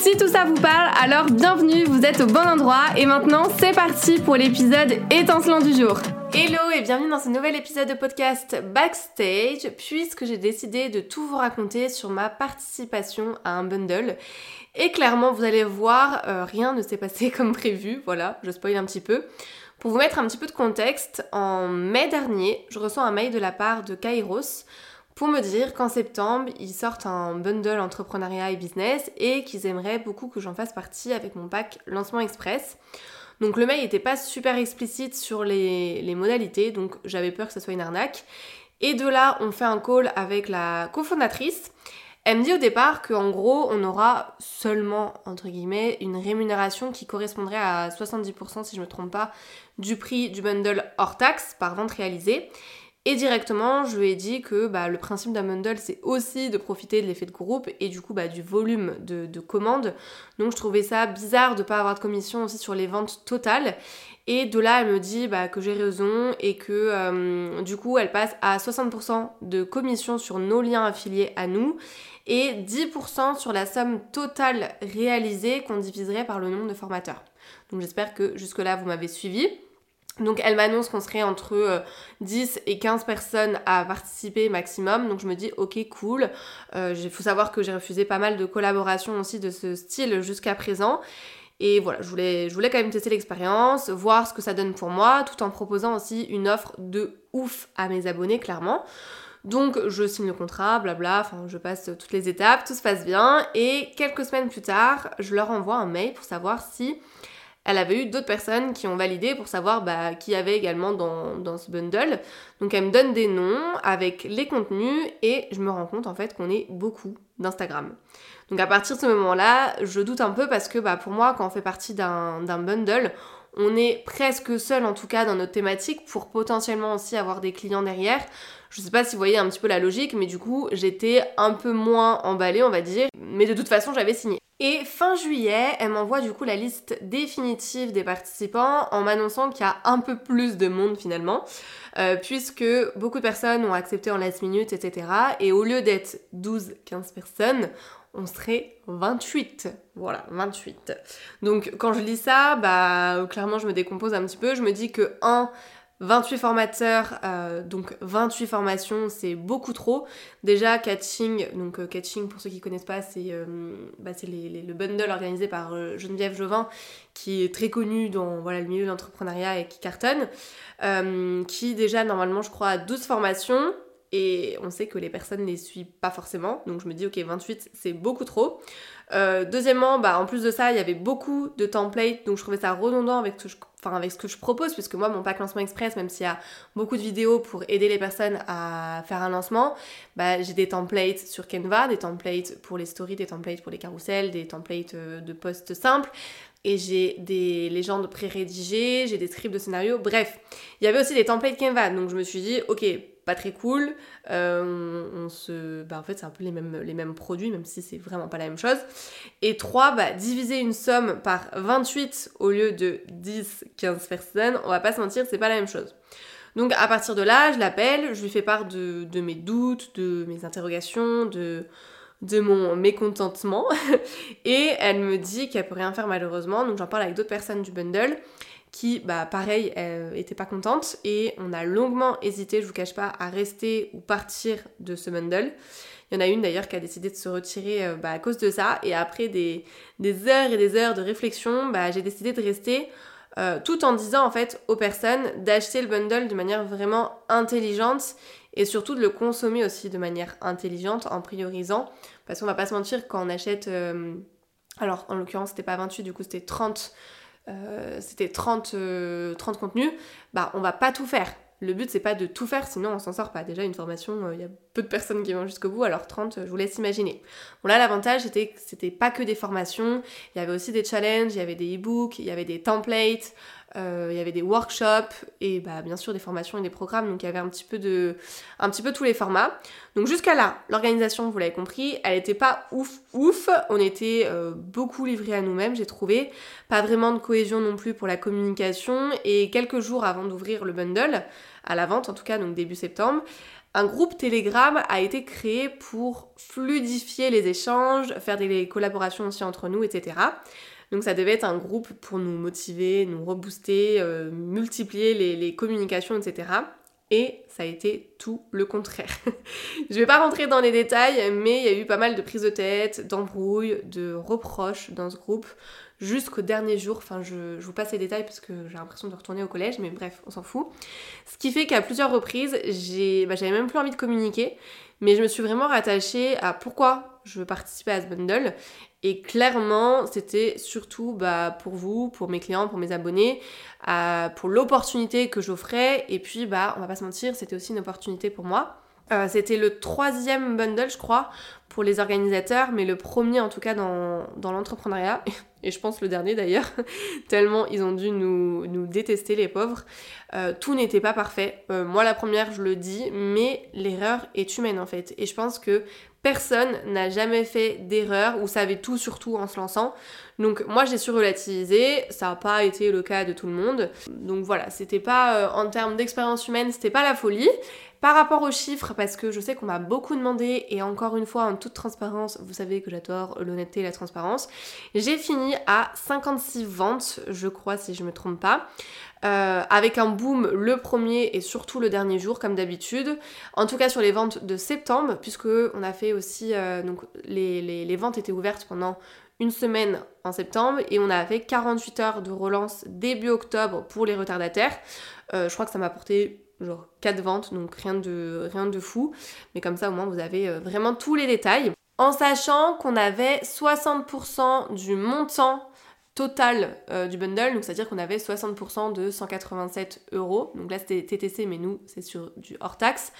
Si tout ça vous parle, alors bienvenue, vous êtes au bon endroit et maintenant c'est parti pour l'épisode étincelant du jour. Hello et bienvenue dans ce nouvel épisode de podcast Backstage puisque j'ai décidé de tout vous raconter sur ma participation à un bundle. Et clairement vous allez voir, euh, rien ne s'est passé comme prévu, voilà, je spoil un petit peu. Pour vous mettre un petit peu de contexte, en mai dernier, je reçois un mail de la part de Kairos pour me dire qu'en septembre, ils sortent un bundle entrepreneuriat et business et qu'ils aimeraient beaucoup que j'en fasse partie avec mon pack lancement express. Donc le mail n'était pas super explicite sur les, modalités, donc j'avais peur que ce soit une arnaque. Et de là, on fait un call avec la cofondatrice. Elle me dit au départ qu'en gros, on aura seulement, entre guillemets, une rémunération qui correspondrait à 70%, si je ne me trompe pas, du prix du bundle hors taxe par vente réalisée. Et directement, je lui ai dit que bah, le principe d'un bundle, c'est aussi de profiter de l'effet de groupe et du coup bah, du volume de, commandes. Donc je trouvais ça bizarre de ne pas avoir de commission aussi sur les ventes totales. Et de là, elle me dit bah, que j'ai raison et que euh, du coup, elle passe à 60% de commission sur nos liens affiliés à nous et 10% sur la somme totale réalisée qu'on diviserait par le nombre de formateurs. Donc j'espère que jusque-là, vous m'avez suivi. Donc elle m'annonce qu'on serait entre 10 euh, et 15 personnes à participer maximum. Donc je me dis ok cool. Euh, il faut savoir que j'ai refusé pas mal de collaborations aussi de ce style jusqu'à présent. Et voilà, je voulais, je voulais quand même tester l'expérience, voir ce que ça donne pour moi, tout en proposant aussi une offre de ouf à mes abonnés, clairement. Donc je signe le contrat, blabla, enfin je passe toutes les étapes, tout se passe bien. Et quelques semaines plus tard, je leur envoie un mail pour savoir si elle avait eu d'autres personnes qui ont validé pour savoir bah, qui avait également dans, ce bundle. Donc elle me donne des noms avec les contenus et je me rends compte en fait qu'on est beaucoup d'Instagram. Donc à partir de ce moment-là, je doute un peu parce que bah, pour moi, quand on fait partie d'un bundle, on est presque seul en tout cas dans notre thématique pour potentiellement aussi avoir des clients derrière. Je sais pas si vous voyez un petit peu la logique, mais du coup j'étais un peu moins emballée on va dire, mais de toute façon j'avais signé. Et fin juillet, elle m'envoie du coup la liste définitive des participants en m'annonçant qu'il y a un peu plus de monde finalement, euh, puisque beaucoup de personnes ont accepté en last minute, etc. Et au lieu d'être 12-15 personnes, on serait 28. Voilà, 28. Donc quand je lis ça, bah clairement je me décompose un petit peu. Je me dis que 1, 28 formateurs, euh, donc 28 formations, c'est beaucoup trop. Déjà, Catching, donc euh, Catching, pour ceux qui connaissent pas, c'est euh, bah, le bundle organisé par Geneviève Jovin, qui est très connu dans voilà, le milieu de l'entrepreneuriat et qui cartonne, qui déjà, normalement, je crois, a 12 formations. Et on sait que les personnes ne les suivent pas forcément, donc je me dis ok 28 c'est beaucoup trop. deuxièmement, bah, en plus de ça, il y avait beaucoup de templates, donc je trouvais ça redondant avec ce que je enfin avec ce que je propose, puisque moi mon pack lancement express, même s'il y a beaucoup de vidéos pour aider les personnes à faire un lancement, bah, j'ai des templates sur Canva, des templates pour les stories, des templates pour les carousels, des templates euh, de posts simples, et j'ai des légendes pré-rédigées, j'ai des scripts de scénario, bref, il y avait aussi des templates Canva, donc je me suis dit, ok, très cool. Euh, on, se, bah en fait c'est un peu les mêmes, les mêmes produits, même si c'est vraiment pas la même chose. Et 3, bah, diviser une somme par 28 au lieu de 10, 15 personnes, on va pas se mentir, c'est pas la même chose. Donc à partir de là, je l'appelle, je lui fais part de, de mes doutes, de mes interrogations, de, de mon mécontentement. et elle me dit qu'elle peut rien faire malheureusement, donc j'en parle avec d'autres personnes du bundle qui, bah, pareil, euh, était pas contente et on a longuement hésité, je vous cache pas, à rester ou partir de ce bundle. Il y en a une d'ailleurs qui a décidé de se retirer euh, bah, à cause de ça et après des, heures et des heures de réflexion, bah, j'ai décidé de rester euh, tout en disant en fait aux personnes d'acheter le bundle de manière vraiment intelligente et surtout de le consommer aussi de manière intelligente en priorisant parce qu'on va pas se mentir quand on achète alors en l'occurrence c'était pas 28 du coup c'était 30 euh, c'était 30, 30 euh, contenus, bah on va pas tout faire. le but c'est pas de tout faire, sinon on s'en sort pas. Déjà une formation, il y a peu de personnes qui vont jusqu'au bout, alors 30, je vous laisse imaginer. Bon là l'avantage c'était que c'était pas que des formations, il y avait aussi des challenges, il y avait des e-books, il y avait des templates, euh, il y avait des workshops et bah, bien sûr des formations et des programmes, donc il y avait un petit peu de, un petit peu tous les formats. Donc jusqu'à là, l'organisation, vous l'avez compris, elle était pas ouf ouf, on était euh, beaucoup livrés à nous-mêmes, j'ai trouvé, pas vraiment de cohésion non plus pour la communication et quelques jours avant d'ouvrir le bundle, à la vente en tout cas, donc début septembre, un groupe Telegram a été créé pour fluidifier les échanges, faire des collaborations aussi entre nous, etc. Donc ça devait être un groupe pour nous motiver, nous rebooster, euh, multiplier les, communications, etc. Et ça a été tout le contraire. je vais pas rentrer dans les détails, mais il y a eu pas mal de prises de tête, d'embrouilles, de reproches dans ce groupe jusqu'au dernier jour. Enfin, je, vous passe les détails parce que j'ai l'impression de retourner au collège, mais bref, on s'en fout. Ce qui fait qu'à plusieurs reprises, bah, j'avais même plus envie de communiquer, mais je me suis vraiment rattachée à pourquoi je veux participer à ce bundle et clairement, c'était surtout bah, pour vous, pour mes clients, pour mes abonnés, euh, pour l'opportunité que j'offrais. Et puis, bah, on va pas se mentir, c'était aussi une opportunité pour moi. Euh, c'était le troisième bundle, je crois, pour les organisateurs, mais le premier en tout cas dans, dans l'entrepreneuriat, et je pense le dernier d'ailleurs, tellement ils ont dû nous, détester les pauvres. Euh, tout n'était pas parfait. moi la première, je le dis, mais l'erreur est humaine en fait. Et je pense que personne n'a jamais fait d'erreur ou savait tout sur tout en se lançant. Donc moi j'ai su relativiser, ça n'a pas été le cas de tout le monde. Donc voilà, c'était pas euh, en termes d'expérience humaine, c'était pas la folie. Par rapport aux chiffres, parce que je sais qu'on m'a beaucoup demandé, et encore une fois en toute transparence, vous savez que j'adore l'honnêteté et la transparence, j'ai fini à 56 ventes, je crois si je me trompe pas. Euh, avec un boom le premier et surtout le dernier jour comme d'habitude. En tout cas sur les ventes de septembre, puisque on a fait aussi euh, donc les, les, ventes étaient ouvertes pendant une semaine en septembre et on a fait 48 heures de relance début octobre pour les retardataires. Euh, je crois que ça m'a apporté genre 4 ventes, donc rien de, rien de fou. Mais comme ça au moins vous avez vraiment tous les détails. En sachant qu'on avait 60% du montant total euh, du bundle, donc c'est-à-dire qu'on avait 60% de 187 euros. Donc là c'était TTC, mais nous c'est sur du hors taxe.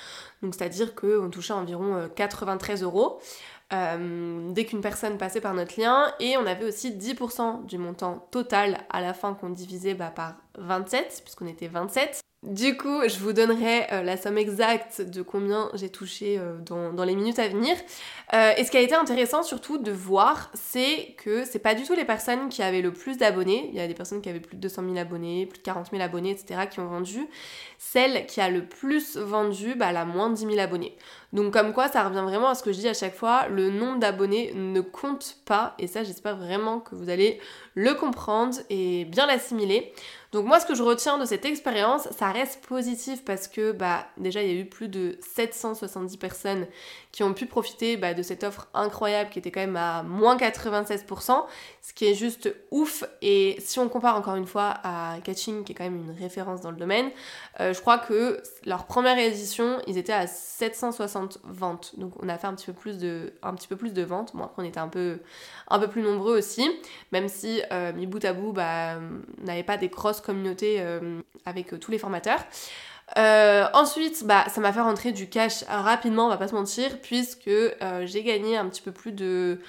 Donc c'est-à-dire qu'on touchait environ 93 euh, euros. Euh, dès qu'une personne passait par notre lien et on avait aussi 10% du montant total à la fin qu'on divisait bah, par 27 puisqu'on était 27 du coup, je vous donnerai euh, la somme exacte de combien j'ai touché euh, dans, les minutes à venir. Euh, et ce qui a été intéressant surtout de voir, c'est que c'est pas du tout les personnes qui avaient le plus d'abonnés. Il y a des personnes qui avaient plus de 200 000 abonnés, plus de 40 000 abonnés, etc. qui ont vendu. Celle qui a le plus vendu, bah, elle a moins de 10 000 abonnés. Donc comme quoi, ça revient vraiment à ce que je dis à chaque fois, le nombre d'abonnés ne compte pas. Et ça, j'espère vraiment que vous allez le comprendre et bien l'assimiler. Donc moi ce que je retiens de cette expérience, ça reste positif parce que bah déjà il y a eu plus de 770 personnes qui ont pu profiter bah, de cette offre incroyable qui était quand même à moins 96%, ce qui est juste ouf. Et si on compare encore une fois à Catching qui est quand même une référence dans le domaine, euh, je crois que leur première édition, ils étaient à 760 ventes. Donc on a fait un petit peu plus de, un petit peu plus de ventes. Bon après on était un peu, un peu plus nombreux aussi, même si euh, bout à bout, bah, n'avait pas des grosses communauté euh, avec euh, tous les formateurs. Euh, ensuite, bah, ça m'a fait rentrer du cash rapidement, on va pas se mentir, puisque j'ai gagné un petit peu plus de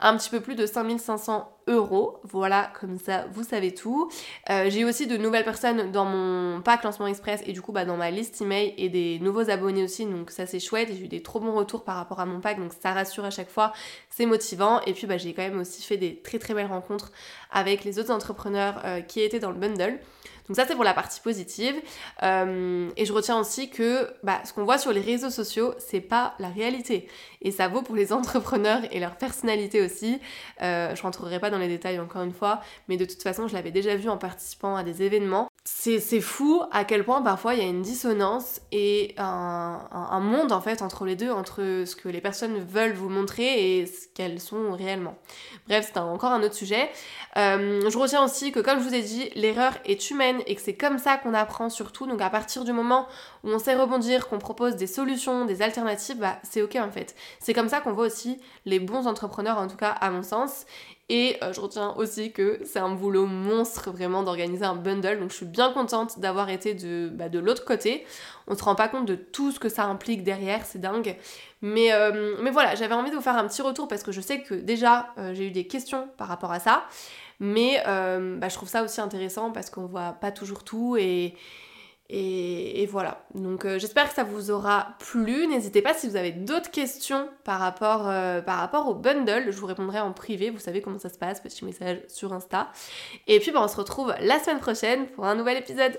un petit peu plus de 5500 euros. Voilà, comme ça, vous savez tout. j'ai eu aussi de nouvelles personnes dans mon pack lancement express et du coup bah, dans ma liste email et des nouveaux abonnés aussi. Donc ça c'est chouette. J'ai eu des trop bons retours par rapport à mon pack. Donc ça rassure à chaque fois. C'est motivant. Et puis bah, j'ai quand même aussi fait des très très belles rencontres avec les autres entrepreneurs qui étaient dans le bundle. Donc ça c'est pour la partie positive. Euh, et je retiens aussi que bah, ce qu'on voit sur les réseaux sociaux, c'est pas la réalité. Et ça vaut pour les entrepreneurs et leur personnalité aussi. Euh, je rentrerai pas dans les détails encore une fois, mais de toute façon je l'avais déjà vu en participant à des événements. C'est fou à quel point parfois il y a une dissonance et un, monde en fait entre les deux, entre ce que les personnes veulent vous montrer et ce qu'elles sont réellement. Bref, c'est encore un autre sujet. Euh, je retiens aussi que comme je vous ai dit, l'erreur est humaine et que c'est comme ça qu'on apprend surtout. Donc à partir du moment où on sait rebondir, qu'on propose des solutions, des alternatives, bah c'est ok en fait. C'est comme ça qu'on voit aussi les bons entrepreneurs, en tout cas à mon sens. Et euh, je retiens aussi que c'est un boulot monstre vraiment d'organiser un bundle. Donc je suis bien contente d'avoir été de, bah, de l'autre côté. On se rend pas compte de tout ce que ça implique derrière, c'est dingue. Mais, euh, mais voilà, j'avais envie de vous faire un petit retour parce que je sais que déjà euh, j'ai eu des questions par rapport à ça. Mais bah, je trouve ça aussi intéressant parce qu'on voit pas toujours tout et, voilà. Donc euh, j'espère que ça vous aura plu. N'hésitez pas si vous avez d'autres questions par rapport, euh, par rapport au bundle. Je vous répondrai en privé. Vous savez comment ça se passe. Petit message sur Insta. Et puis bah, on se retrouve la semaine prochaine pour un nouvel épisode.